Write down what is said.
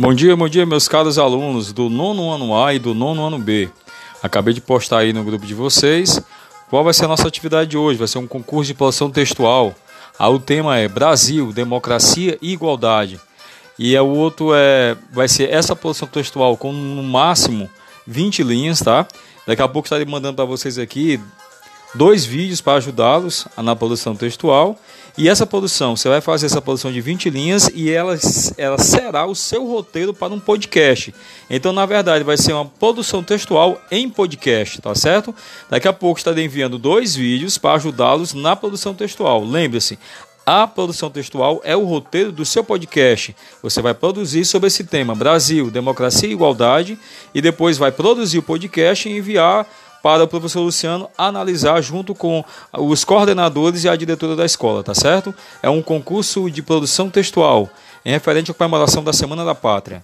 Bom dia, bom dia, meus caros alunos do nono ano A e do nono ano B. Acabei de postar aí no grupo de vocês qual vai ser a nossa atividade de hoje. Vai ser um concurso de produção textual. Ah, o tema é Brasil, Democracia e Igualdade. E é, o outro é, vai ser essa produção textual com no máximo 20 linhas, tá? Daqui a pouco estarei mandando para vocês aqui dois vídeos para ajudá-los na produção textual. E essa produção, você vai fazer essa produção de 20 linhas e ela, ela será o seu roteiro para um podcast. Então, na verdade, vai ser uma produção textual em podcast, tá certo? Daqui a pouco estarei enviando dois vídeos para ajudá-los na produção textual. Lembre-se, a produção textual é o roteiro do seu podcast. Você vai produzir sobre esse tema Brasil, Democracia e Igualdade e depois vai produzir o podcast e enviar para o professor Luciano analisar junto com os coordenadores e a diretora da escola, tá certo? É um concurso de produção textual em referente à comemoração da Semana da Pátria.